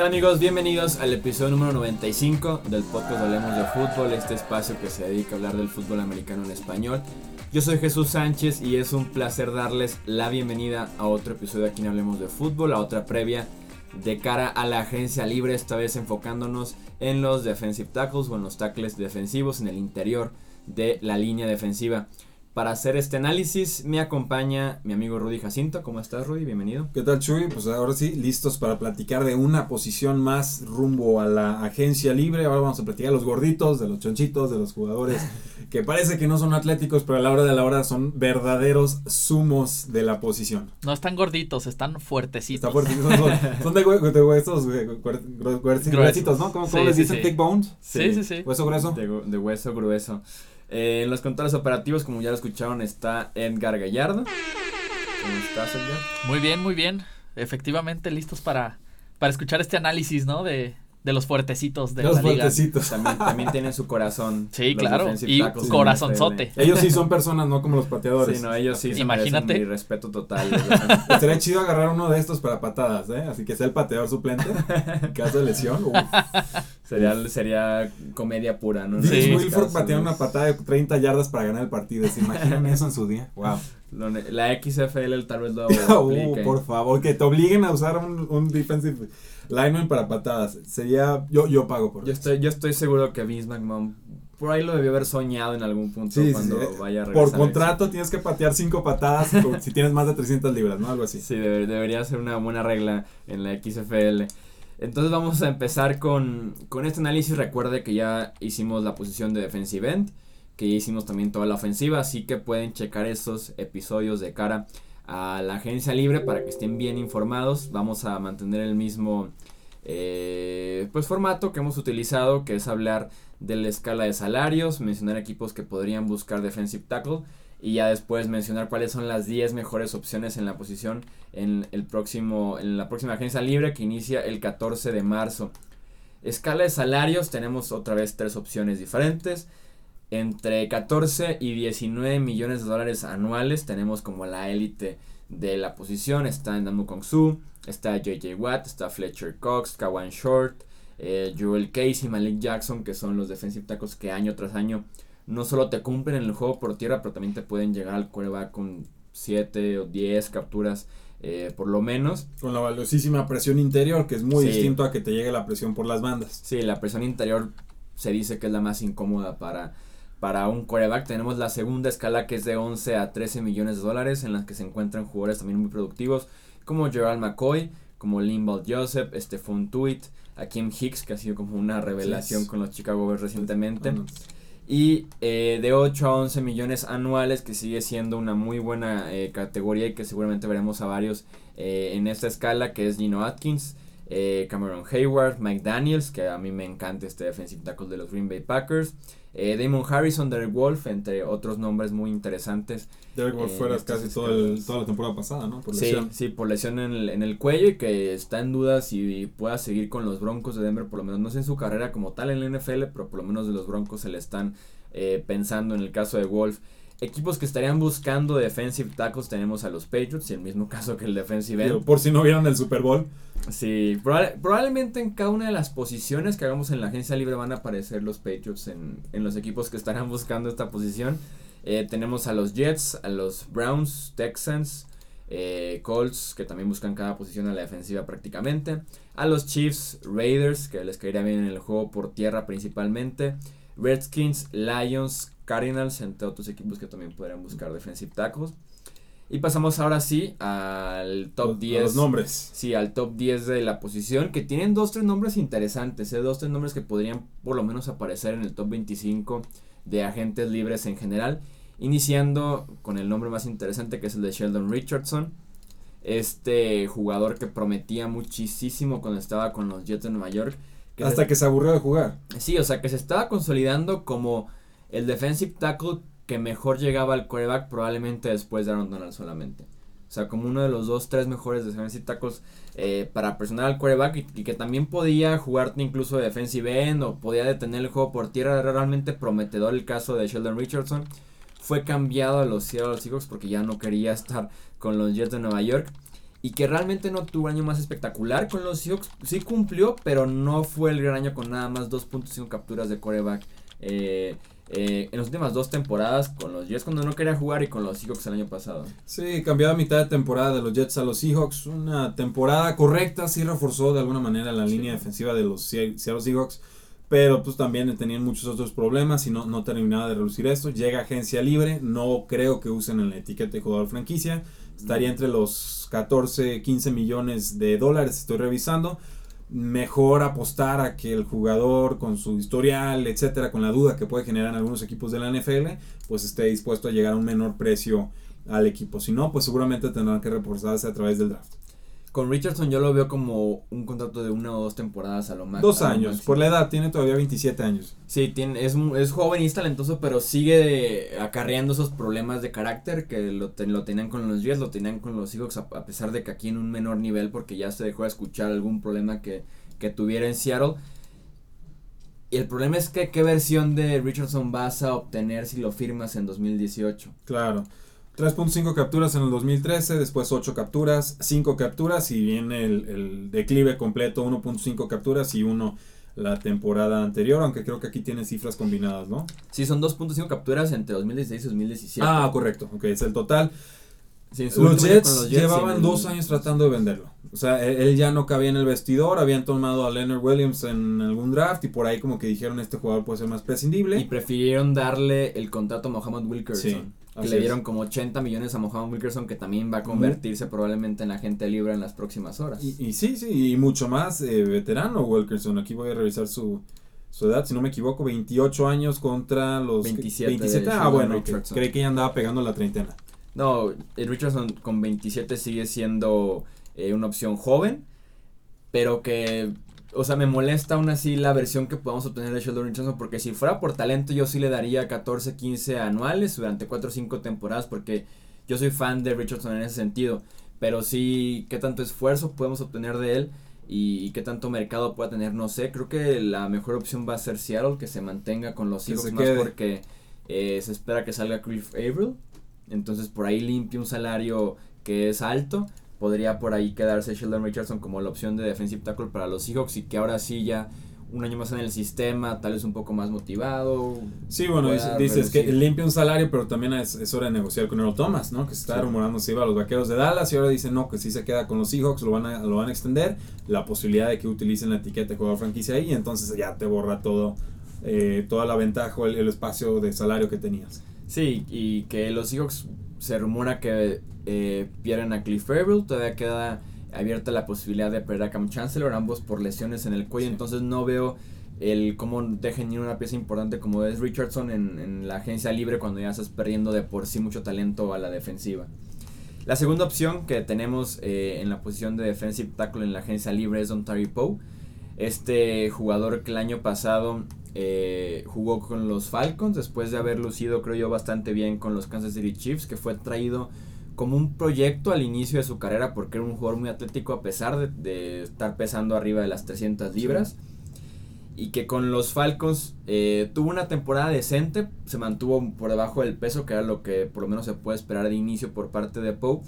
tal amigos? Bienvenidos al episodio número 95 del podcast Hablemos de Fútbol, este espacio que se dedica a hablar del fútbol americano en español. Yo soy Jesús Sánchez y es un placer darles la bienvenida a otro episodio aquí en Hablemos de Fútbol, a otra previa de cara a la agencia libre, esta vez enfocándonos en los defensive tackles o en los tackles defensivos en el interior de la línea defensiva. Para hacer este análisis me acompaña mi amigo Rudy Jacinto. ¿Cómo estás, Rudy? Bienvenido. ¿Qué tal, Chuy? Pues ahora sí, listos para platicar de una posición más rumbo a la agencia libre. Ahora vamos a platicar de los gorditos, de los chonchitos, de los jugadores que parece que no son atléticos, pero a la hora de la hora son verdaderos sumos de la posición. No están gorditos, están fuertecitos. Están fuertecitos, son, son de, hue- de huesos gruesitos, ¿no? ¿Cómo, cómo Sí, les sí, dicen? sí. Thick bones. Sí, sí, sí. Hueso grueso. De, de hueso grueso. Eh, en los controles operativos, como ya lo escucharon, está Edgar Gallardo. ¿Cómo estás, Edgar? Muy bien, muy bien. Efectivamente, listos para, para escuchar este análisis, ¿no? De, de los fuertecitos de Los la liga. fuertecitos. También, también tienen su corazón. Sí, los claro. Y corazonzote. Ellos sí son personas, no como los pateadores. Sí, no, ellos sí Imagínate. mi respeto total. Estaría chido agarrar uno de estos para patadas, ¿eh? Así que sea el pateador suplente. En caso de lesión. Uf. Sería, sería comedia pura, ¿no? Sí. Wilford pateando una patada de 30 yardas para ganar el partido. ¿Se imaginan eso en su día? Wow. La XFL tal vez lo Uh, por favor, que te obliguen a usar un, un defensive lineman para patadas. Sería. Yo, yo pago por Yo eso. estoy, yo estoy seguro que Vince McMahon por ahí lo debió haber soñado en algún punto Sí, cuando sí. vaya a Por regresar. contrato tienes que patear 5 patadas si tienes más de 300 libras, ¿no? Algo así. Sí, debe- debería ser una buena regla en la XFL. Entonces vamos a empezar con, con este análisis. Recuerde que ya hicimos la posición de defensive end, que ya hicimos también toda la ofensiva, así que pueden checar esos episodios de cara a la agencia libre para que estén bien informados. Vamos a mantener el mismo eh, pues formato que hemos utilizado, que es hablar de la escala de salarios, mencionar equipos que podrían buscar defensive tackle y ya después mencionar cuáles son las 10 mejores opciones en la posición en el próximo en la próxima agencia libre que inicia el 14 de marzo. Escala de salarios tenemos otra vez tres opciones diferentes. Entre 14 y 19 millones de dólares anuales tenemos como la élite de la posición. Está Ndamu Kong Su, está JJ Watt, está Fletcher Cox, Kawan Short, eh, Joel Casey, Malik Jackson, que son los defensive tackles que año tras año no solo te cumplen en el juego por tierra, pero también te pueden llegar al quarterback con 7 o 10 capturas eh, por lo menos. Con la valiosísima presión interior, que es muy Sí. distinto a que te llegue la presión por las bandas. Sí, la presión interior se dice que es la más incómoda para, para un quarterback. Tenemos la segunda escala que es de 11 a 13 millones de dólares, en las que se encuentran jugadores también muy productivos, como Gerald McCoy, como Limbal Joseph, Stephon Tuitt, Akiem Hicks, que ha sido como una revelación con los Chicago Bears recientemente. Y eh, de 8 a 11 millones anuales, que sigue siendo una muy buena eh, categoría y que seguramente veremos a varios eh, en esta escala, que es Gino Atkins, Cameron Hayward, Mike Daniels, que a mí me encanta este defensive tackle de los Green Bay Packers, eh, Damon Harrison, Derek Wolf, entre otros nombres muy interesantes. Derek Wolf Eh, fuera casi todo el- escalas. toda la temporada pasada, ¿no? Por Sí, sí, por lesión en el, en el cuello y que está en duda si pueda seguir con los Broncos de Denver, por lo menos no sé en su carrera como tal en la NFL, pero por lo menos de los Broncos se le están eh, pensando en el caso de Wolf. Equipos que estarían buscando defensive tackles tenemos a los Patriots y el mismo caso que el defensive end. Por si no vieron el Super Bowl. Sí, probable- probablemente en cada una de las posiciones que hagamos en la agencia libre van a aparecer los Patriots en, en los equipos que estarán buscando esta posición. Eh, tenemos a los Jets, a los Browns, Texans, eh, Colts, que también buscan cada posición a la defensiva prácticamente. A los Chiefs, Raiders, que les caería bien en el juego por tierra principalmente. Redskins, Lions, Cardinals, entre otros equipos que también podrían buscar defensive tackles. Y pasamos ahora sí al top Los- a 10. Los nombres. Sí, al top 10 de la posición, que tienen dos, tres nombres interesantes, ¿eh? dos, tres nombres que podrían por lo menos aparecer en el top 25 de agentes libres en general, iniciando con el nombre más interesante que es el de Sheldon Richardson, este jugador que prometía muchísimo cuando estaba con los Jets de Nueva York. que Hasta se- que se aburrió de jugar. Sí, o sea que se estaba consolidando como el defensive tackle que mejor llegaba al quarterback probablemente después de Aaron Donald solamente. O sea, como uno de los dos, tres mejores defensive tackles eh, para presionar al quarterback y, que también podía jugarte incluso de defensive end o podía detener el juego por tierra. Era realmente prometedor el caso de Sheldon Richardson. Fue cambiado a los Seattle Seahawks porque ya no quería estar con los Jets de Nueva York. y que realmente no tuvo año más espectacular con los Seahawks. Sí cumplió, pero no fue el gran año con nada más 2.5 capturas de coreback. Eh, eh, en las últimas dos temporadas con los Jets cuando no quería jugar y con los Seahawks el año pasado. Sí, cambió a mitad de temporada de los Jets a los Seahawks. Una temporada correcta, sí reforzó de alguna manera la línea defensiva de los Seattle Seahawks. Pero pues también tenían muchos otros problemas y no, no terminaba de reducir esto. Llega agencia libre, no creo que usen en la etiqueta de jugador franquicia. Estaría entre los 14, 15 millones de dólares, estoy revisando mejor apostar a que el jugador con su historial, etcétera, con la duda que puede generar en algunos equipos de la NFL, pues esté dispuesto a llegar a un menor precio al equipo. Si no, pues seguramente tendrán que reportarse a través del draft. Con Richardson yo lo veo como un contrato de una o dos temporadas a lo más. Dos años, por la edad, tiene todavía 27 años. Sí, tiene, es, es joven y es talentoso, pero sigue acarreando esos problemas de carácter que lo, lo tenían con los Jets, lo tenían con los Seahawks, a, pesar de que aquí en un menor nivel, porque ya se dejó de escuchar algún problema que, que tuviera en Seattle. Y el problema es que qué versión de Richardson vas a obtener si lo firmas en 2018. Claro. 3.5 capturas en el 2013, después 8 capturas, 5 capturas y viene el, declive completo, 1.5 capturas y 1 la temporada anterior, aunque creo que aquí tiene cifras combinadas, ¿no? Sí, son 2.5 capturas entre 2016 y 2017. Ah, correcto, ok, es el total. los, Jets llevaban dos años tratando de venderlo. O sea, él, ya no cabía en el vestidor, habían tomado a Leonard Williams en algún draft y por ahí como que dijeron este jugador puede ser más prescindible. Y prefirieron darle el contrato a Mohamed Wilkerson que le dieron como 80 millones a Mohamed Wilkerson, que también va a convertirse probablemente en agente libre en las próximas horas. Y, sí, sí, y mucho más eh, veterano Wilkerson. Aquí voy a revisar su, su edad, si no me equivoco, 28 años contra los 27. 27 ah, bueno, creí que ya andaba pegando la treintena. No, Richardson con 27 sigue siendo eh, una opción joven, pero que o sea, me molesta aún así la versión que podamos obtener de Sheldon Richardson, porque si fuera por talento yo sí le daría 14, 15 anuales durante 4 o 5 temporadas, porque yo soy fan de Richardson en ese sentido, pero sí, qué tanto esfuerzo podemos obtener de él y, qué tanto mercado pueda tener, no sé, creo que la mejor opción va a ser Seattle, que se mantenga con los hijos más porque eh, se espera que salga Cliff Averill, entonces por ahí limpia un salario que es alto podría por ahí quedarse Sheldon Richardson como la opción de defensive tackle para los Seahawks y que ahora sí ya un año más en el sistema, tal vez un poco más motivado. Sí, bueno, dices, que limpia un salario, pero también es, hora de negociar con Earl Thomas, ¿no? Que se está rumorando si iba a los vaqueros de Dallas y ahora dicen no, que sí se queda con los Seahawks, lo van a, lo van a extender, la posibilidad de que utilicen la etiqueta de jugador franquicia ahí, y entonces ya te borra todo, eh, toda la ventaja o el, el espacio de salario que tenías. Sí, y que los Seahawks se rumora que eh, pierden a Cliff Averill, todavía queda abierta la posibilidad de perder a Cam Chancellor, ambos por lesiones en el cuello, entonces no veo el cómo dejen ir una pieza importante como es Richardson en, la agencia libre cuando ya estás perdiendo de por sí mucho talento a la defensiva. La segunda opción que tenemos eh, en la posición de defensive tackle en la agencia libre es Don Terry Poe. Este jugador que el año pasado eh, jugó con los Falcons después de haber lucido creo yo bastante bien con los Kansas City Chiefs que fue traído como un proyecto al inicio de su carrera porque era un jugador muy atlético a pesar de, estar pesando arriba de las 300 libras. Y que con los Falcons eh, tuvo una temporada decente, se mantuvo por debajo del peso, que era lo que por lo menos se puede esperar de inicio por parte de Poe.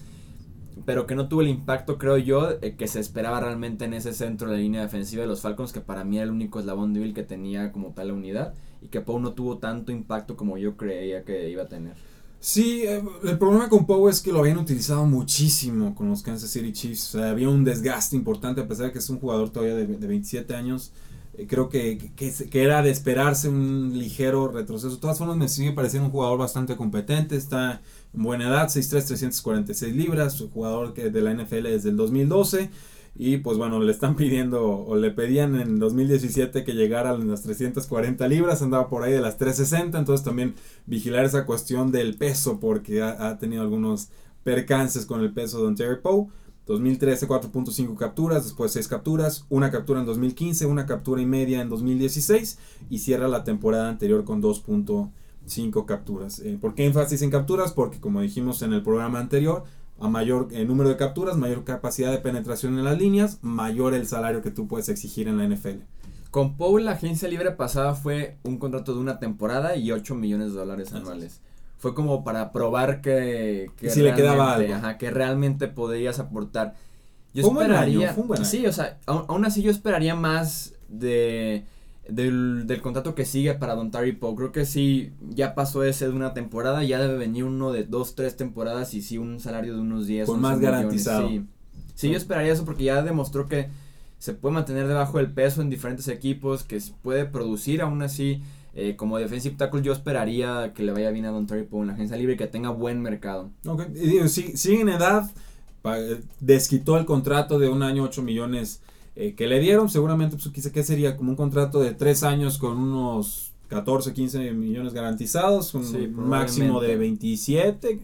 Pero que no tuvo el impacto, creo yo, eh, que se esperaba realmente en ese centro de la línea defensiva de los Falcons, que para mí era el único eslabón débil que tenía como tal la unidad. Y que Poe no tuvo tanto impacto como yo creía que iba a tener. Sí, eh, el problema con Poe es que lo habían utilizado muchísimo con los Kansas City Chiefs. había un desgaste importante, a pesar de que es un jugador todavía de, 27 años. Eh, creo que, que, era de esperarse un ligero retroceso. De todas formas, me sigue pareciendo un jugador bastante competente. Está en buena edad, 6'3, 346 libras. Un jugador que de la NFL desde el 2012. Y pues bueno, le están pidiendo o le pedían en 2017 que llegara a las 340 libras, andaba por ahí de las 360, entonces también vigilar esa cuestión del peso porque ha, tenido algunos percances con el peso de Ontario Poe. 2013 4.5 capturas, después 6 capturas, una captura en 2015, una captura y media en 2016 y cierra la temporada anterior con 2.5 capturas. Eh, ¿Por qué énfasis en capturas? Porque como dijimos en el programa anterior, a mayor eh, número de capturas, mayor capacidad de penetración en las líneas, mayor el salario que tú puedes exigir en la NFL. Con Paul la agencia libre pasada fue un contrato de una temporada y 8 millones de dólares anuales. Fue como para probar que, que si le quedaba realmente- algo. Ajá, que realmente podrías aportar. Yo Fue buen esperaría, año, fue un buen año. sí, o sea, aún, así yo esperaría más de del, del contrato que sigue para Don Terry Poe. Creo que sí, ya pasó ese de una temporada, ya debe venir uno de dos, tres temporadas y sí un salario de unos 10, Con 11 más millones, garantizado. Sí. Sí, yo esperaría eso porque ya demostró que se puede mantener debajo del peso en diferentes equipos, que se puede producir aún así. Eh, como defensive tackle yo esperaría que le vaya bien a Don Terry Poe en la agencia libre y que tenga buen mercado. Ok, sí- en edad, eh, desquitó el contrato de un año 8 millones eh, que le dieron, seguramente pues quizá que sería como un contrato de 3 años con unos 14, 15 millones garantizados, un Sí, máximo de probablemente. 27,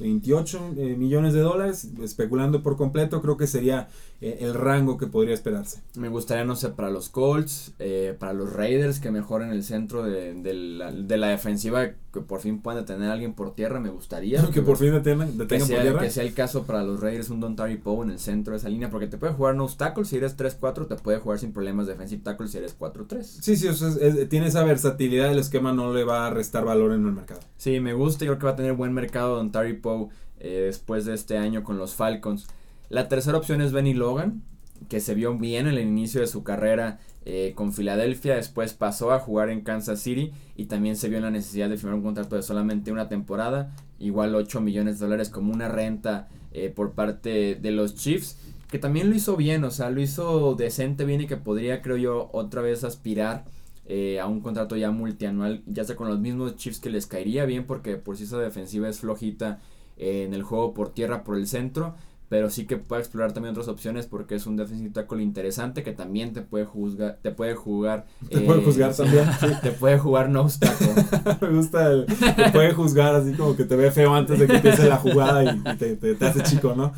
28 eh, millones de dólares, especulando por completo, creo que sería eh, el rango que podría esperarse. Me gustaría, no sé, para los Colts, eh, para los Raiders que mejoren el centro de, de la, de la defensiva, que por fin puedan detener a alguien por tierra, me gustaría. que por fin detengan, detengan por sea, tierra. que sea el caso para los Raiders, un Don Terry Poe en el centro de esa línea, porque te puede jugar no tackle si eres 3-4, te puede jugar sin problemas defensive tackle si eres 4-3. Sí, sí, o sea, es- es- tiene esa versatilidad, el esquema no le va a restar valor en el mercado. Sí, me gusta, yo creo que va a tener buen mercado Don Terry Poe eh, después de este año con los Falcons. La tercera opción es Benny Logan, que se vio bien en el inicio de su carrera eh, con Filadelfia, después pasó a jugar en Kansas City y también se vio en la necesidad de firmar un contrato de solamente una temporada, igual 8 millones de dólares como una renta eh, por parte de los Chiefs, que también lo hizo bien, o sea, lo hizo decente bien y que podría, creo yo, otra vez aspirar eh, a un contrato ya multianual, ya sea con los mismos Chiefs que les caería bien porque por si esa defensiva es flojita en el juego por tierra, por el centro, pero sí que puede explorar también otras opciones porque es un defensive tackle interesante que también te puede juzgar, te puede jugar, Te puede juzgar también, sí. te puede jugar nose tackle. Me gusta el te puede juzgar así como que te ve feo antes de que empiece la jugada y, y te, te- te hace chico, ¿no?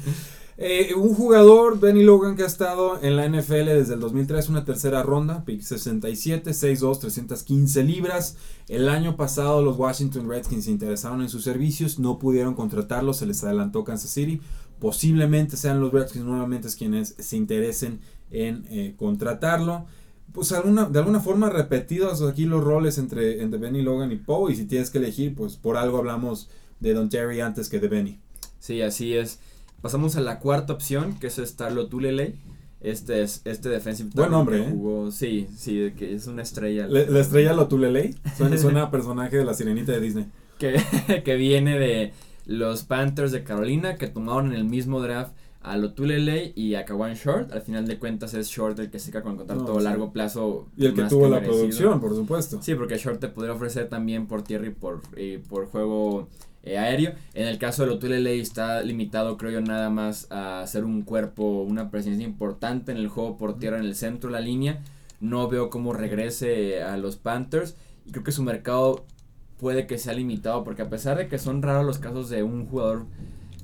Eh, un jugador, Benny Logan, que ha estado en la NFL desde el 2003, una tercera ronda, pick 67, 6'2, 315 libras. El año pasado los Washington Redskins se interesaron en sus servicios, no pudieron contratarlo, se les adelantó Kansas City. Posiblemente sean los Redskins nuevamente quienes se interesen en eh, contratarlo pues alguna, de alguna forma repetidos aquí los roles entre, entre Benny Logan y Poe y si tienes que elegir pues por algo hablamos de Don Terry antes que de Benny. Sí, así es. Pasamos a la cuarta opción, que es Starlo Tulele. Este es este defensive Buen nombre, ¿eh? jugó, sí, sí, que es una estrella. Le- la estrella lo Tuleley suena, suena a personaje de la sirenita de Disney. que, que viene de los Panthers de Carolina, que tomaron en el mismo draft a Lotulele y a Kawan Short. Al final de cuentas es Short el que se queda con el contrato No, a sí. largo plazo. Y el que tuvo la merecido. producción, por supuesto. Sí, porque Short te podría ofrecer también por tierra y por, y por juego eh, aéreo. En el caso de Lotulele está limitado, creo yo, nada más a hacer un cuerpo, una presencia importante en el juego por tierra en el centro de la línea. No veo cómo regrese a los Panthers y creo que su mercado puede que sea limitado porque a pesar de que son raros los casos de un jugador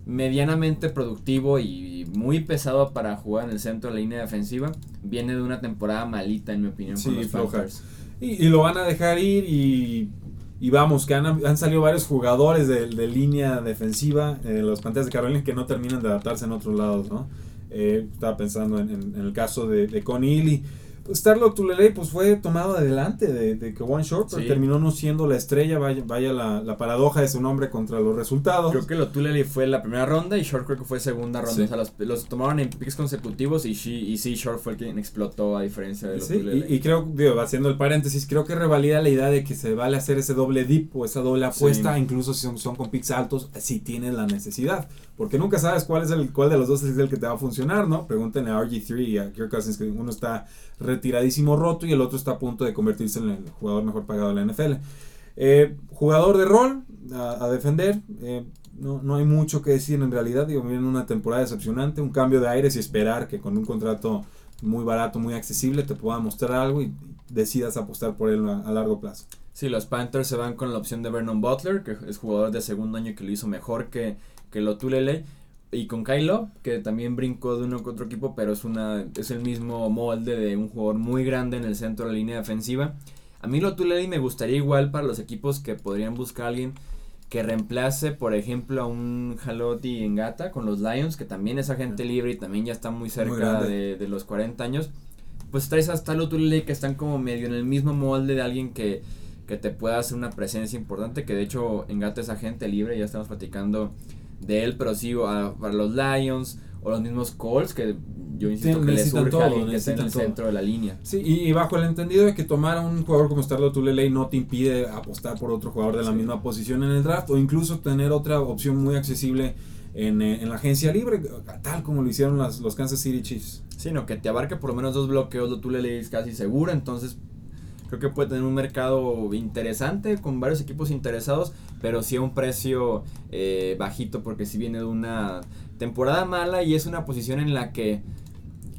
medianamente productivo y muy pesado para jugar en el centro de la línea defensiva, viene de una temporada malita en mi opinión Sí, con los. Panthers. Y, y lo van a dejar ir y, y vamos, que han, han salido varios jugadores de, de línea defensiva, eh, los Panteras de Carolina, que no terminan de adaptarse en otros lados, ¿no? Eh, estaba pensando en, en- en el caso de, de Connie Ely. Pues Starlo Tulele pues fue tomado adelante de, de que One Short, pero Sí. terminó no siendo la estrella, vaya, vaya la, la paradoja de su nombre contra los resultados. Creo que Lotulele fue la primera ronda y Short creo que fue segunda ronda. Sí. O sea, los, los tomaron en picks consecutivos y, sí, y sí, Short fue el quien explotó a diferencia de Sí, Lotulele. y, y creo, digo, haciendo el paréntesis, creo que revalida la idea de que se vale hacer ese doble dip o esa doble apuesta, Sí. incluso si son, son con picks altos, si tienes la necesidad. Porque nunca sabes cuál es el cuál de los dos es el que te va a funcionar, ¿no? Pregúntenle a RG3 y a Kirk Cousins que uno está retiradísimo roto y el otro está a punto de convertirse en el jugador mejor pagado de la NFL. Eh, jugador de rol a, defender. eh, no, no hay mucho que decir en realidad. Digo, viene una temporada decepcionante, un cambio de aires y esperar que con un contrato muy barato, muy accesible, te pueda mostrar algo y decidas apostar por él a, a largo plazo. Sí, los Panthers se van con la opción de Vernon Butler, que es jugador de segundo año que lo hizo mejor que, que Lotulele. Y con Kylo, que también brincó de uno que otro equipo, pero es una es el mismo molde de un jugador muy grande en el centro de la línea defensiva. A mí Lotulele me gustaría igual para los equipos que podrían buscar a alguien que reemplace, por ejemplo, a un Haloti Engata con los Lions, que también es agente libre y también ya está muy cerca de, de los 40 años. Pues traes hasta Lotulele que están como medio en el mismo molde de alguien que que te pueda hacer una presencia importante, que de hecho Engate es agente libre, ya estamos platicando de él, pero sí para los Lions o los mismos Colts, que yo insisto que le surge todo, alguien que esté en el centro de la línea. Sí, y, bajo el entendido de que tomar a un jugador como Starlo Tulele no te impide apostar por otro jugador de la misma posición en el draft o incluso tener otra opción muy accesible en, eh, en la agencia libre, tal como lo hicieron las, los Kansas City Chiefs. Sino que te abarque por lo menos dos bloqueos, lo Tulele es casi seguro, entonces creo que puede tener un mercado interesante con varios equipos interesados, pero sí a un precio eh, bajito porque si viene de una temporada mala y es una posición en la que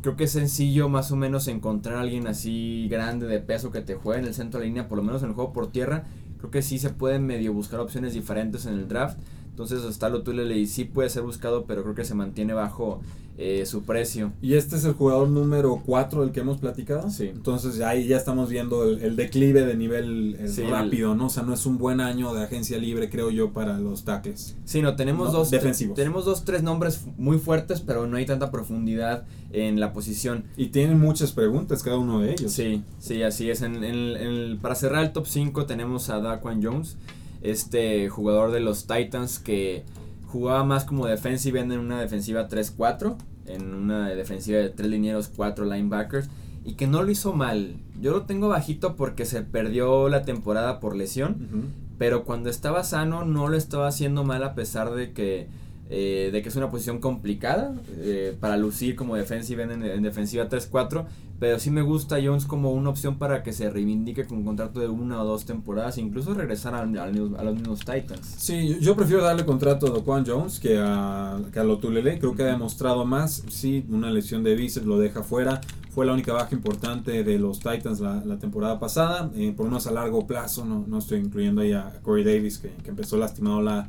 creo que es sencillo más o menos encontrar a alguien así grande de peso que te juegue en el centro de la línea, por lo menos en el juego por tierra. Creo que sí se pueden medio buscar opciones diferentes en el draft. Entonces hasta lo tú le sí puede ser buscado, pero creo que se mantiene bajo eh, su precio. Y este es el jugador número 4 del que hemos platicado. Sí. Entonces ahí ya estamos viendo el, declive de nivel eh, rápido, ¿no? O sea, no es un buen año de agencia libre, creo yo, para los tackles. Sí, no, tenemos dos defensivos. Tenemos dos, tres nombres muy fuertes, pero no hay tanta profundidad en la posición. Y tienen muchas preguntas cada uno de ellos. Sí, sí, así es. En, para cerrar el top 5 tenemos a Daquan Jones, este jugador de los Titans que jugaba más como defensive end en una defensiva 3-4, en una defensiva de tres linieros, cuatro linebackers, y que no lo hizo mal. Yo lo tengo bajito porque se perdió la temporada por lesión, pero cuando estaba sano no lo estaba haciendo mal a pesar de que eh, de que es una posición complicada eh, para lucir como defensive en, en defensiva 3-4, pero sí me gusta Jones como una opción para que se reivindique con un contrato de una o dos temporadas, incluso regresar a, los mismos Titans. Sí, yo prefiero darle contrato a Juan Jones que a, que a Lotulele, creo que ha demostrado más, sí, una lesión de bíceps lo deja fuera, fue la única baja importante de los Titans la, la temporada pasada, eh, por unos a largo plazo, no, no estoy incluyendo ahí a Corey Davis que, que empezó lastimado la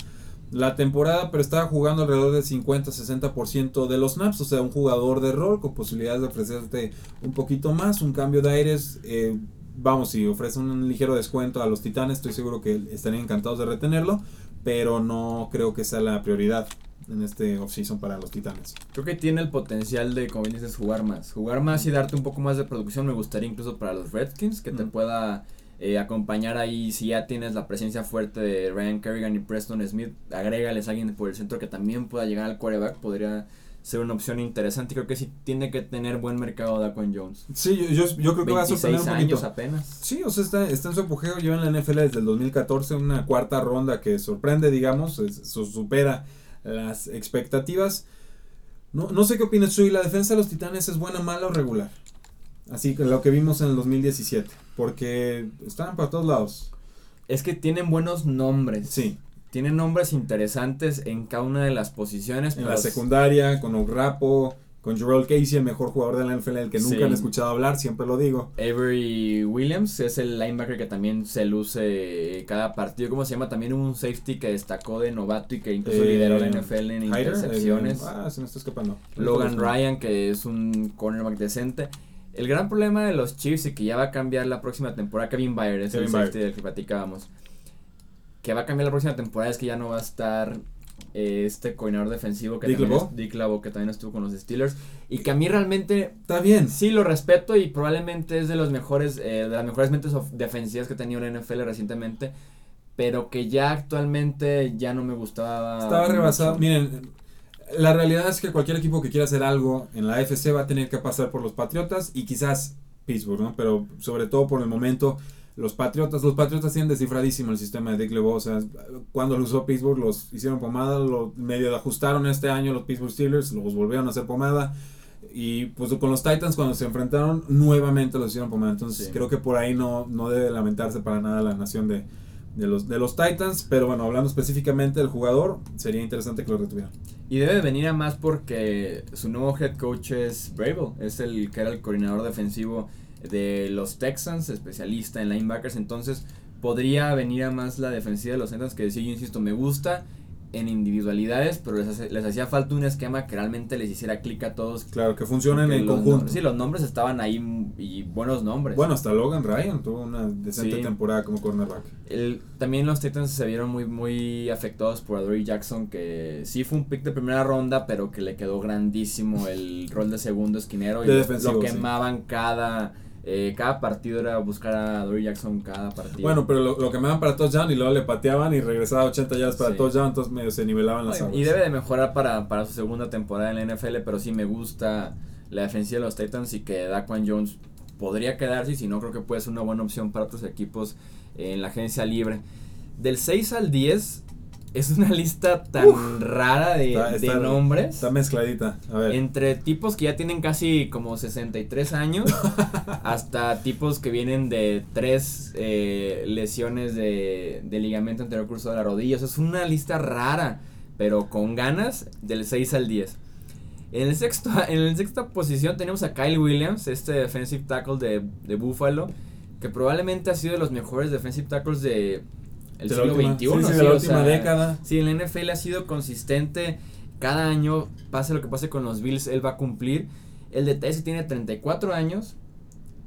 la temporada, pero estaba jugando alrededor del 50-60% de los snaps, o sea, un jugador de rol con posibilidades de ofrecerte un poquito más, un cambio de aires. Eh, vamos, si ofrece un ligero descuento a los Titanes, estoy seguro que estarían encantados de retenerlo, pero no creo que sea la prioridad en este offseason para los Titanes. Creo que tiene el potencial de, como dices, jugar más. Jugar más y darte un poco más de producción me gustaría incluso para los Redskins, que te pueda eh, acompañar ahí, si ya tienes la presencia fuerte de Ryan Kerrigan y Preston Smith, agrégales a alguien por el centro que también pueda llegar al quarterback, podría ser una opción interesante. Creo que sí tiene que tener buen mercado Daquan Jones. Sí, yo, yo, creo que va a sorprender un poquito. años apenas. Sí, o sea, está, está en su apogeo. Lleva en la NFL desde el 2014 una cuarta ronda que sorprende, digamos, supera las expectativas. No, no sé qué opinas tú. ¿Y la defensa de los Titanes es buena, mala o regular? Así que lo que vimos en el 2017. Porque están para todos lados. Es que tienen buenos nombres. Sí. Tienen nombres interesantes en cada una de las posiciones. En la secundaria, con Ograpo, con Jerome Casey, el mejor jugador de la NFL, el que nunca han escuchado hablar, siempre lo digo. Avery Williams es el linebacker que también se luce cada partido. ¿Cómo se llama? También un safety que destacó de novato y que incluso lideró la eh, NFL en intercepciones. ah, se me está escapando. Logan Ryan, que es un cornerback decente. El gran problema de los Chiefs y que ya va a cambiar la próxima temporada, Kevin Byard es el safety del que platicábamos, que va a cambiar la próxima temporada es que ya no va a estar eh, este coordinador defensivo que Dick también es, Dick que también estuvo con los Steelers y que a mí realmente está bien. sí lo respeto y probablemente es de los mejores eh, de las mejores mentes defensivas que ha tenido la NFL recientemente pero que ya actualmente ya no me gustaba estaba rebasado. miren la realidad es que cualquier equipo que quiera hacer algo en la AFC va a tener que pasar por los Patriotas y quizás Pittsburgh, ¿no? Pero sobre todo por el momento, los Patriotas, los Patriotas tienen descifradísimo el sistema de Dick LeBeau, o sea, cuando lo usó Pittsburgh los hicieron pomada, lo medio ajustaron este año los Pittsburgh Steelers, los volvieron a hacer pomada. Y pues con los Titans cuando se enfrentaron nuevamente los hicieron pomada, entonces creo que por ahí no, no debe lamentarse para nada la nación de, de los, de los Titans, pero bueno, hablando específicamente del jugador, sería interesante que lo retuvieran. Y debe venir a más porque su nuevo head coach es Bravo, es el que era el coordinador defensivo de los Texans, especialista en linebackers, entonces podría venir a más la defensiva de los Titans que sí, yo insisto, me gusta en individualidades, pero les, hacía falta un esquema que realmente les hiciera clic a todos. Claro, que funcionen en conjunto. sí, los nombres estaban ahí y buenos nombres. Bueno, hasta Logan Ryan tuvo una decente temporada como cornerback. El, también los Titans se vieron muy, muy afectados por Adoree Jackson, que sí fue un pick de primera ronda, pero que le quedó grandísimo el rol de segundo esquinero. y lo quemaban cada Eh, cada partido era buscar a Dory Jackson cada partido. Bueno, pero lo, lo que me daban para touchdown y luego le pateaban y regresaba 80 yardas para Sí. touchdown, entonces medio se nivelaban las aguas. y debe de mejorar para, para su segunda temporada en la NFL, pero sí me gusta la defensiva de los Titans y que Daquan Jones podría quedarse y si no creo que puede ser una buena opción para otros equipos en la agencia libre. Del 6 al 10 es una lista tan rara de, Está- de nombres. Está mezcladita. A ver. Entre tipos que ya tienen casi como 63 años hasta tipos que vienen de tres eh, lesiones de, de ligamento anterior cruzado de la rodilla. O sea, es una lista rara, pero con ganas del 6 al 10. En el sexto, en la sexta posición tenemos a Kyle Williams, este defensive tackle de, de Buffalo, que probablemente ha sido de los mejores defensive tackles de el De la siglo XXI. sí, sí, de sí, la o última sea, década. Sí, en la NFL ha sido consistente. Cada año, pase lo que pase con los Bills, él va a cumplir. El detalle es que tiene 34 años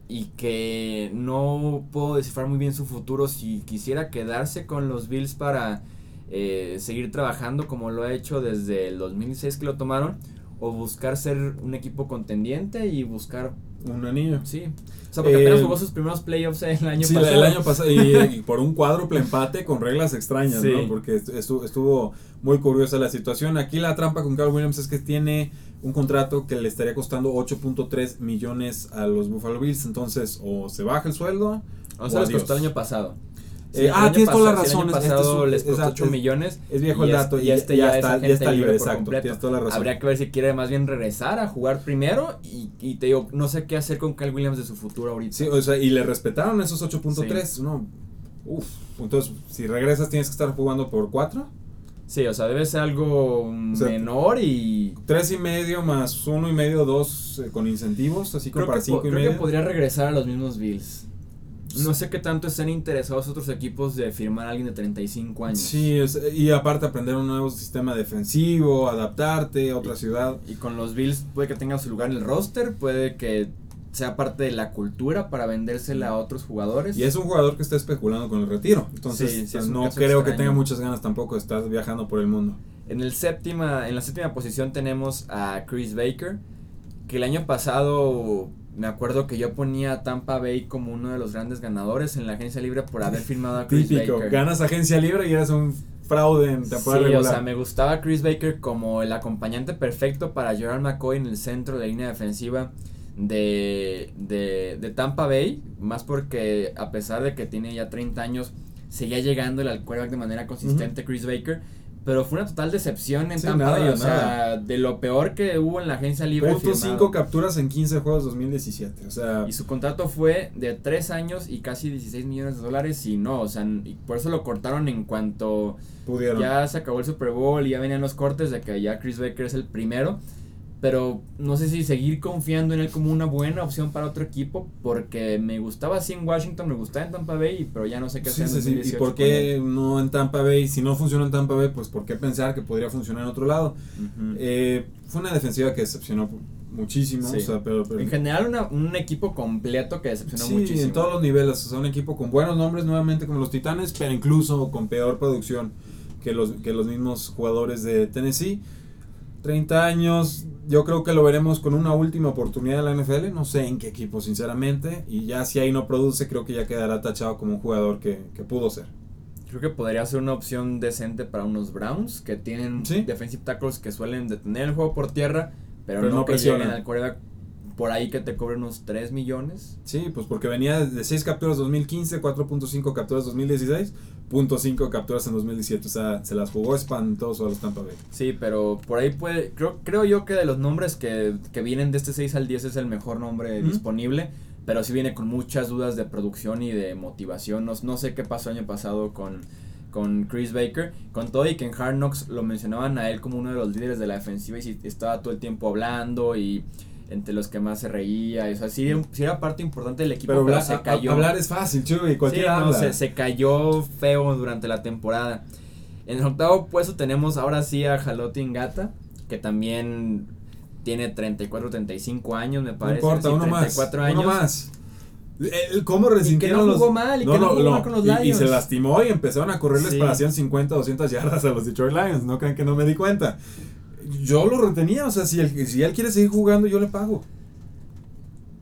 y que no puedo descifrar muy bien su futuro si quisiera quedarse con los Bills para eh, seguir trabajando como lo ha hecho desde el 2006 que lo tomaron o buscar ser un equipo contendiente y buscar, Un anillo. sí. O sea, porque apenas Eh, jugó sus primeros playoffs el año sí, pasado. el año pasado y, y por un cuádruple empate con reglas extrañas, Sí. ¿no? Porque estu- estu- estuvo muy curiosa la situación. Aquí la trampa con Carl Williams es que tiene un contrato que le estaría costando 8.3 millones a los Buffalo Bills, entonces o se baja el sueldo. O sea, les costó el año pasado. Eh, ah, tienes toda la sí, razón, El año este es pasado les costó exacto, 8 es- millones. Es viejo el dato y este ya, ya es está, agente ya está libre, exacto. completo. Tienes toda la razón. Habría que ver si quiere más bien regresar a jugar primero. Y, y te digo, no sé qué hacer con Kyle Williams de su futuro ahorita. Sí, o sea, y le respetaron esos 8.3, ¿no? Uf, entonces si regresas tienes que estar jugando por 4. Sí, o sea, debe ser algo sea, menor y. Tres y medio más uno y medio, dos eh, con incentivos, así como Creo, para cinco y creo medio. que podría regresar a los mismos Bills. No sé qué tanto estén interesados otros equipos de firmar a alguien de 35 años. Sí, es- y aparte aprender un nuevo sistema defensivo, adaptarte a otra ciudad. Y con los Bills puede que tenga su lugar en el roster, puede que sea parte de la cultura para vendérsela a otros jugadores. Y es un jugador que está especulando con el retiro. Entonces, Sí, sí, no creo que tenga muchas ganas tampoco de estar viajando por el mundo. En, el séptima, en la séptima posición tenemos a Chris Baker, que el año pasado me acuerdo que yo ponía a Tampa Bay como uno de los grandes ganadores en la agencia libre por haber firmado a Chris Típico, Baker. ganas agencia libre y eres un fraude en Sí, temporada o regular. sea, me gustaba Chris Baker como el acompañante perfecto para Gerald McCoy en el centro de la línea defensiva de, de, de Tampa Bay, más porque a pesar de que tiene ya 30 años, seguía llegando el al quarterback de manera consistente Chris Baker, pero fue una total decepción en Sí, Tampa nada, Bay, o sea, nada. de lo peor que hubo en la agencia libre. Punto firmado. 5 capturas en 15 juegos 2017. O sea, Y su contrato fue de 3 años y casi 16 millones de dólares y no, o sea, y por eso lo cortaron en cuanto pudieron. ya se acabó el Super Bowl y ya venían los cortes de que ya Chris Baker es el primero. Pero no sé si seguir confiando en él como una buena opción para otro equipo. Porque me gustaba así en Washington, me gustaba en Tampa Bay, pero ya no sé qué hacer sí, en sí. ¿Y 2018 por qué no en Tampa Bay? Si no funciona en Tampa Bay, pues ¿por qué pensar que podría funcionar en otro lado? Eh, fue una defensiva que decepcionó muchísimo. Sí. O sea, pero, pero- en general, una- un equipo completo que decepcionó sí, muchísimo. en todos los niveles. O sea, un equipo con buenos nombres nuevamente como los Titanes, pero incluso con peor producción que los, que los mismos jugadores de Tennessee. 30 años, yo creo que lo veremos con una última oportunidad en la NFL, no sé en qué equipo sinceramente, y ya si ahí no produce, creo que ya quedará tachado como un jugador que, que pudo ser. Creo que podría ser una opción decente para unos Browns que tienen Sí. defensive tackles que suelen detener el juego por tierra, pero, Pero no, no que lleguen al quarterback por ahí que te cobren unos 3 millones. Sí, pues porque venía de 6 capturas 2015, 4.5 capturas 2016, .5 capturas en 2017, o sea, se las jugó espantoso a los Tampa Bay. Sí, pero por ahí puede. Creo, creo yo que de los nombres que, que vienen de este 6 al 10 es el mejor nombre disponible. Pero sí viene con muchas dudas de producción y de motivación. No, no sé qué pasó el año pasado con, con Chris Baker. Con todo y que en Hard Knocks lo mencionaban a él como uno de los líderes de la defensiva y estaba todo el tiempo hablando y entre los que más se reía. Y, o sea, sí, sí era parte importante del equipo, Pero, pero, habla- se a- cayó. hablar es fácil, Chuy, Sí, cualquiera no, habla. se, se cayó feo durante la temporada. En el octavo puesto tenemos ahora sí a Jalote Ingata, que también tiene 34, 35 años, me No parece. importa, sí, uno más. 34 Uno años. más. El- ¿Cómo resintieron no jugó los... mal, y que no jugó mal con los y- y, Lions. se lastimó y empezaron a correrles Sí. para 150, 200 yardas a los Detroit Lions. No crean que no me di cuenta. Yo lo retenía, o sea, si él, si él quiere seguir jugando, yo le pago.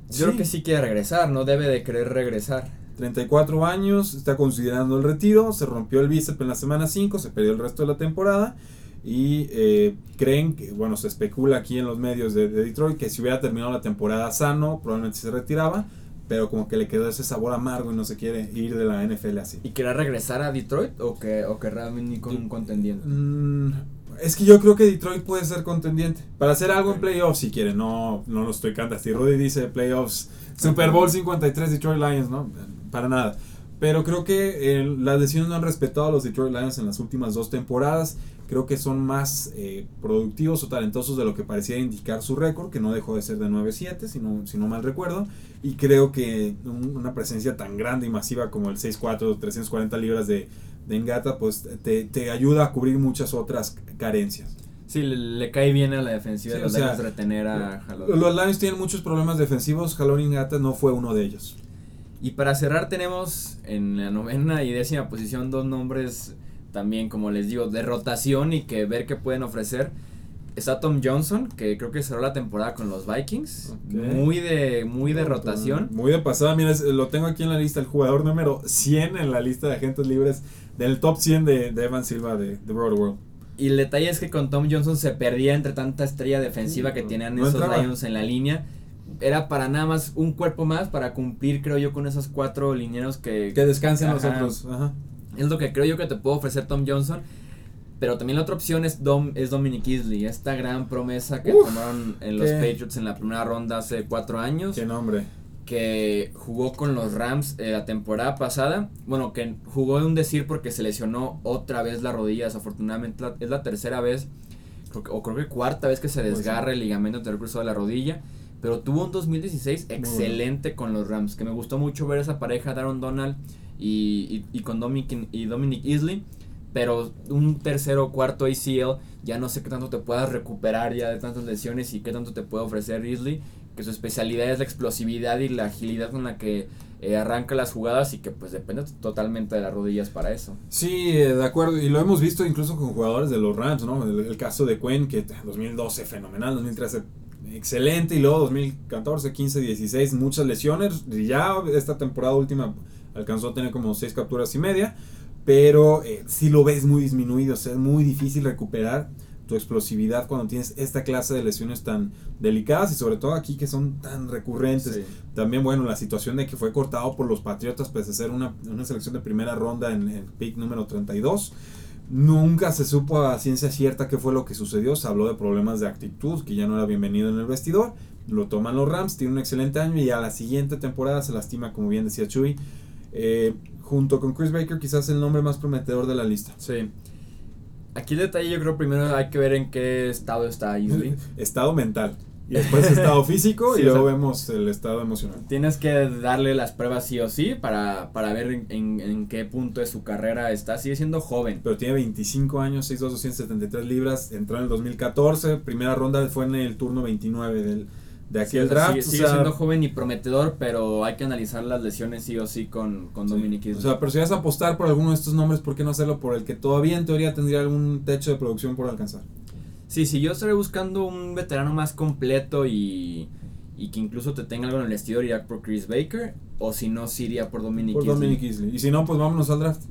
Yo creo que sí quiere regresar, no debe de querer regresar. 34 años, está considerando el retiro, se rompió el bíceps en la semana 5, se perdió el resto de la temporada y eh, creen que, bueno, se especula aquí en los medios de, de, Detroit que si hubiera terminado la temporada sano, probablemente se retiraba, pero como que le quedó ese sabor amargo y no se quiere ir de la NFL así. ¿Y querrá regresar a Detroit o que, o querrá venir con un contendiente? Mm, es que yo creo que Detroit puede ser contendiente. Para hacer algo en playoffs, si quiere. No, no lo estoy cantando. Si Rudy dice playoffs, Super Bowl 53 Detroit Lions, ¿no? Para nada. Pero creo que eh, las lesiones no han respetado a los Detroit Lions en las últimas dos temporadas. Creo que son más eh, productivos o talentosos de lo que parecía indicar su récord, que no dejó de ser de 9-7, si no, si no mal recuerdo. Y creo que un, una presencia tan grande y masiva como el 6-4, 340 libras de, de Engata, pues te, te, ayuda a cubrir muchas otras carencias. Sí, le, le cae bien a la defensiva Sí, de los Lions retener a Jalón. Los Lions tienen muchos problemas defensivos, Jalón Engata no fue uno de ellos. Y para cerrar tenemos en la novena y décima posición dos nombres también, como les digo, de rotación y que ver qué pueden ofrecer. Está Tom Johnson, que creo que cerró la temporada con los Vikings. Muy de, muy de rotación. Muy de pasada, mira, lo tengo aquí en la lista, el jugador número 100 en la lista de agentes libres del top 100 de, de Evan Silva de, de Road World. Y el detalle es que con Tom Johnson se perdía entre tanta estrella defensiva que tenían no esos entraba. Lions en la línea. Era para nada más un cuerpo más para cumplir, creo yo, con esos cuatro linieros que, Que descansen los otros. Ajá. Es lo que creo yo que te puedo ofrecer Tom Johnson. Pero también la otra opción es, Dom, es Dominic Easley, esta gran promesa que Uf, tomaron en los Patriots en la primera ronda hace cuatro años. Qué nombre. Que jugó con los Rams eh, la temporada pasada. Bueno, que jugó de un decir porque se lesionó otra vez la rodilla. Desafortunadamente la- es la tercera vez, creo que- o creo que cuarta vez que se Pues desgarra el ligamento anterior cruzado de la rodilla. Pero tuvo un 2016 bueno. excelente con los Rams. Que me gustó mucho ver esa pareja, Darren Donald y, y, y con Dominic, y Dominic Easley. Pero un tercero o cuarto ACL, ya no sé qué tanto te puedas recuperar ya de tantas lesiones y qué tanto te puede ofrecer Easley. Que su especialidad es la explosividad y la agilidad con la que eh, arranca las jugadas y que pues depende totalmente de las rodillas para eso. Sí, eh, de acuerdo. Y lo hemos visto incluso con jugadores de los Rams, ¿no? El, caso de Quinn, que 2012 fenomenal, 2013 excelente, y luego 2014, 15, 16, muchas lesiones. Y ya esta temporada última alcanzó a tener como 6 capturas y media, pero eh, sí lo ves muy disminuido, es muy difícil recuperar tu explosividad cuando tienes esta clase de lesiones tan delicadas y sobre todo aquí que son tan recurrentes. Sí. También, bueno, la situación de que fue cortado por los Patriotas, pese a ser una, una selección de primera ronda en el pick número 32. Nunca se supo a ciencia cierta qué fue lo que sucedió. Se habló de problemas de actitud, que ya no era bienvenido en el vestidor. Lo toman los Rams, tiene un excelente año y a la siguiente temporada se lastima, como bien decía Chuy. Eh, junto con Chris Baker, quizás el nombre más prometedor de la lista. Sí. Aquí el detalle yo creo primero hay que ver en qué estado está Easley. Estado mental. Y después estado físico Sí, y luego o sea- vemos el estado emocional. Tienes que darle las pruebas sí o sí para, para ver en, en- en qué punto de su carrera está. Sigue siendo joven. pero tiene 25 años, 6'2", 273 libras, entró en el 2014, primera ronda fue en el turno 29 del, de Sí, aquel o sea, draft. sigue, o sigue sea, siendo joven y prometedor, pero hay que analizar las lesiones sí o sí con, con sí. Dominic. O sea, pero si vas a apostar por alguno de estos nombres, ¿por qué no hacerlo por el que todavía en teoría tendría algún techo de producción por alcanzar? Sí, sí, yo estaré buscando un veterano más completo y, y que incluso te tenga algo en el vestidor, iría por Chris Baker. O si no, sí iría por Dominic Por Easley. Dominic Easley. Y si no, pues vámonos al draft.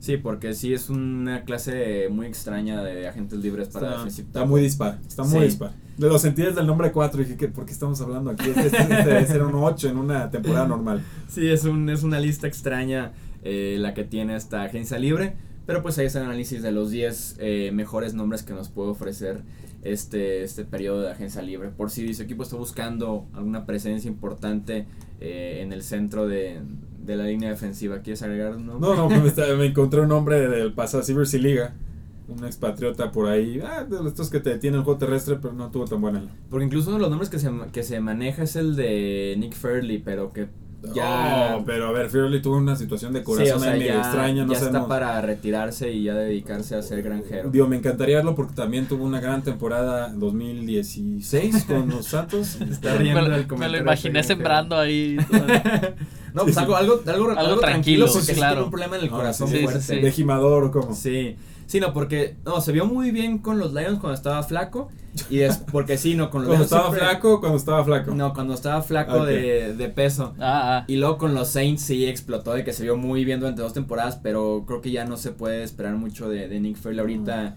Sí, porque sí es una clase muy extraña de agentes libres para Está, está muy dispar, está muy Sí. dispar. De los sentidos del nombre 4, dije, que ¿por qué estamos hablando aquí? Este, este debe ser un 8 en una temporada normal. Sí, es, un, es una lista extraña eh, la que tiene esta agencia libre. Pero pues ahí es el análisis de los 10 eh, mejores nombres que nos puede ofrecer este, este periodo de agencia libre. Por si su equipo está buscando alguna presencia importante eh, en el centro de, de la línea defensiva. ¿Quieres agregar un nombre? No, no, me, está- me encontré un nombre del pasado Silver Liga. Un expatriota por ahí. Ah, de estos que te detienen el juego terrestre, pero no tuvo tan buen año. Porque incluso uno de los nombres que se, que se maneja es el de Nick Fairley, pero que ya... Oh, pero a ver, Fairley tuvo una situación de Sí, corazón o sea, ahí medio ya, extraña. No ya está para retirarse y ya dedicarse a ser granjero. Digo, me encantaría verlo porque también tuvo una gran temporada 2016 con los Santos. Está Me, riendo me comentario lo imaginé sembrando ahí. No, pues algo, algo, algo, algo, tranquilo, tranquilo, porque sí, claro. tiene un problema en el No, corazón sí, sí, fuerte. sí. ¿De gimador o cómo? Sí, Sí, no, porque no, se vio muy bien con los Lions cuando estaba flaco. Y es porque sí, no, con los ¿Cuando Lions. estaba siempre- flaco o cuando estaba flaco? No, cuando estaba flaco de, de peso. Ah, ah. Y luego con los Saints sí explotó de que se vio muy bien durante dos temporadas, pero creo que ya no se puede esperar mucho de, de Nick Fairley ahorita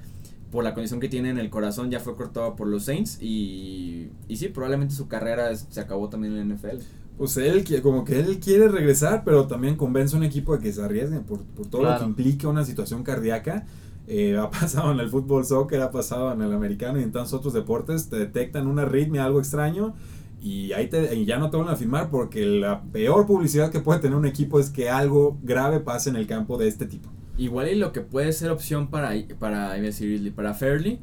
por la condición que tiene en el corazón, ya fue cortado por los Saints y, y sí, probablemente su carrera es- se acabó también en la NFL. Pues él, qui- como que él quiere regresar, pero también convence a un equipo de que se arriesgue por, por todo lo que implica una situación cardíaca. Eh, ha pasado en el fútbol soccer, ha pasado en el americano y en tantos otros deportes. Te detectan una arritmia, algo extraño, y ahí te, y ya no te van a firmar porque la peor publicidad que puede tener un equipo es que algo grave pase en el campo de este tipo. Igual y lo que puede ser opción para, para, para Fairley,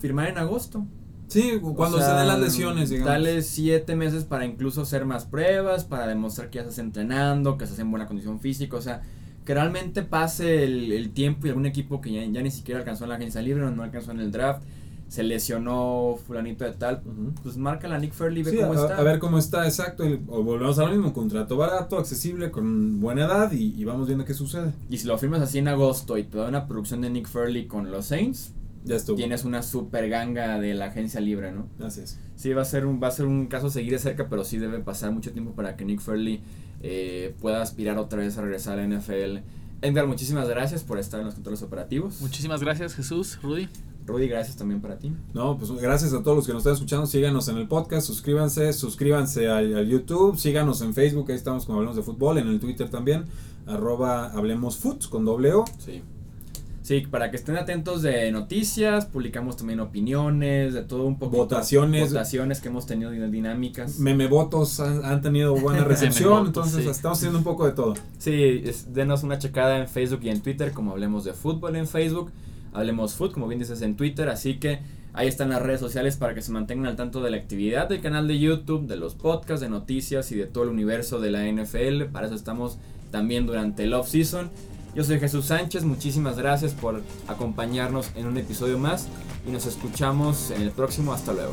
firmar en agosto. Sí, cuando O sea, se den las lesiones, digamos. Dale siete meses para incluso hacer más pruebas, para demostrar que ya estás entrenando, que estás en buena condición física, o sea, que realmente pase el, el tiempo y algún equipo que ya, ya ni siquiera alcanzó en la agencia libre o no alcanzó en el draft, se lesionó fulanito de tal, Ujú. pues marca la Nick Fairley ve Sí, cómo a, está. a ver cómo está, exacto. o volvemos a lo mismo, contrato barato, accesible, con buena edad y, y vamos viendo qué sucede. Y si lo firmas así en agosto y te da una producción de Nick Fairley con los Saints, Ya estuvo. tienes una super ganga de la agencia libre, ¿no? Así es. Sí, va a ser un, va a ser un caso a seguir de cerca, pero sí debe pasar mucho tiempo para que Nick Fairley eh, pueda aspirar otra vez a regresar a la NFL. Edgar, muchísimas gracias por estar en los controles operativos. Muchísimas gracias, Jesús, Rudy. Rudy, gracias también para ti. No, pues gracias a todos los que nos están escuchando. Síganos en el podcast, suscríbanse, suscríbanse al, al YouTube, síganos en Facebook, ahí estamos como Hablemos de Fútbol, en el Twitter también, arroba Hablemos Foots con doble O. Sí. Sí, para que estén atentos de noticias, publicamos también opiniones, de todo un poco. Votaciones. Votaciones que hemos tenido din- dinámicas. Meme votos han, han tenido buena recepción, entonces sí. estamos haciendo un poco de todo. Sí, es- denos una checada en Facebook y en Twitter, como hablemos de fútbol en Facebook, hablemos foot, como bien dices en Twitter, así que ahí están las redes sociales para que se mantengan al tanto de la actividad del canal de YouTube, de los podcasts, de noticias y de todo el universo de la NFL, para eso estamos también durante el off season. Yo soy Jesús Sánchez, muchísimas gracias por acompañarnos en un episodio más y nos escuchamos en el próximo, hasta luego.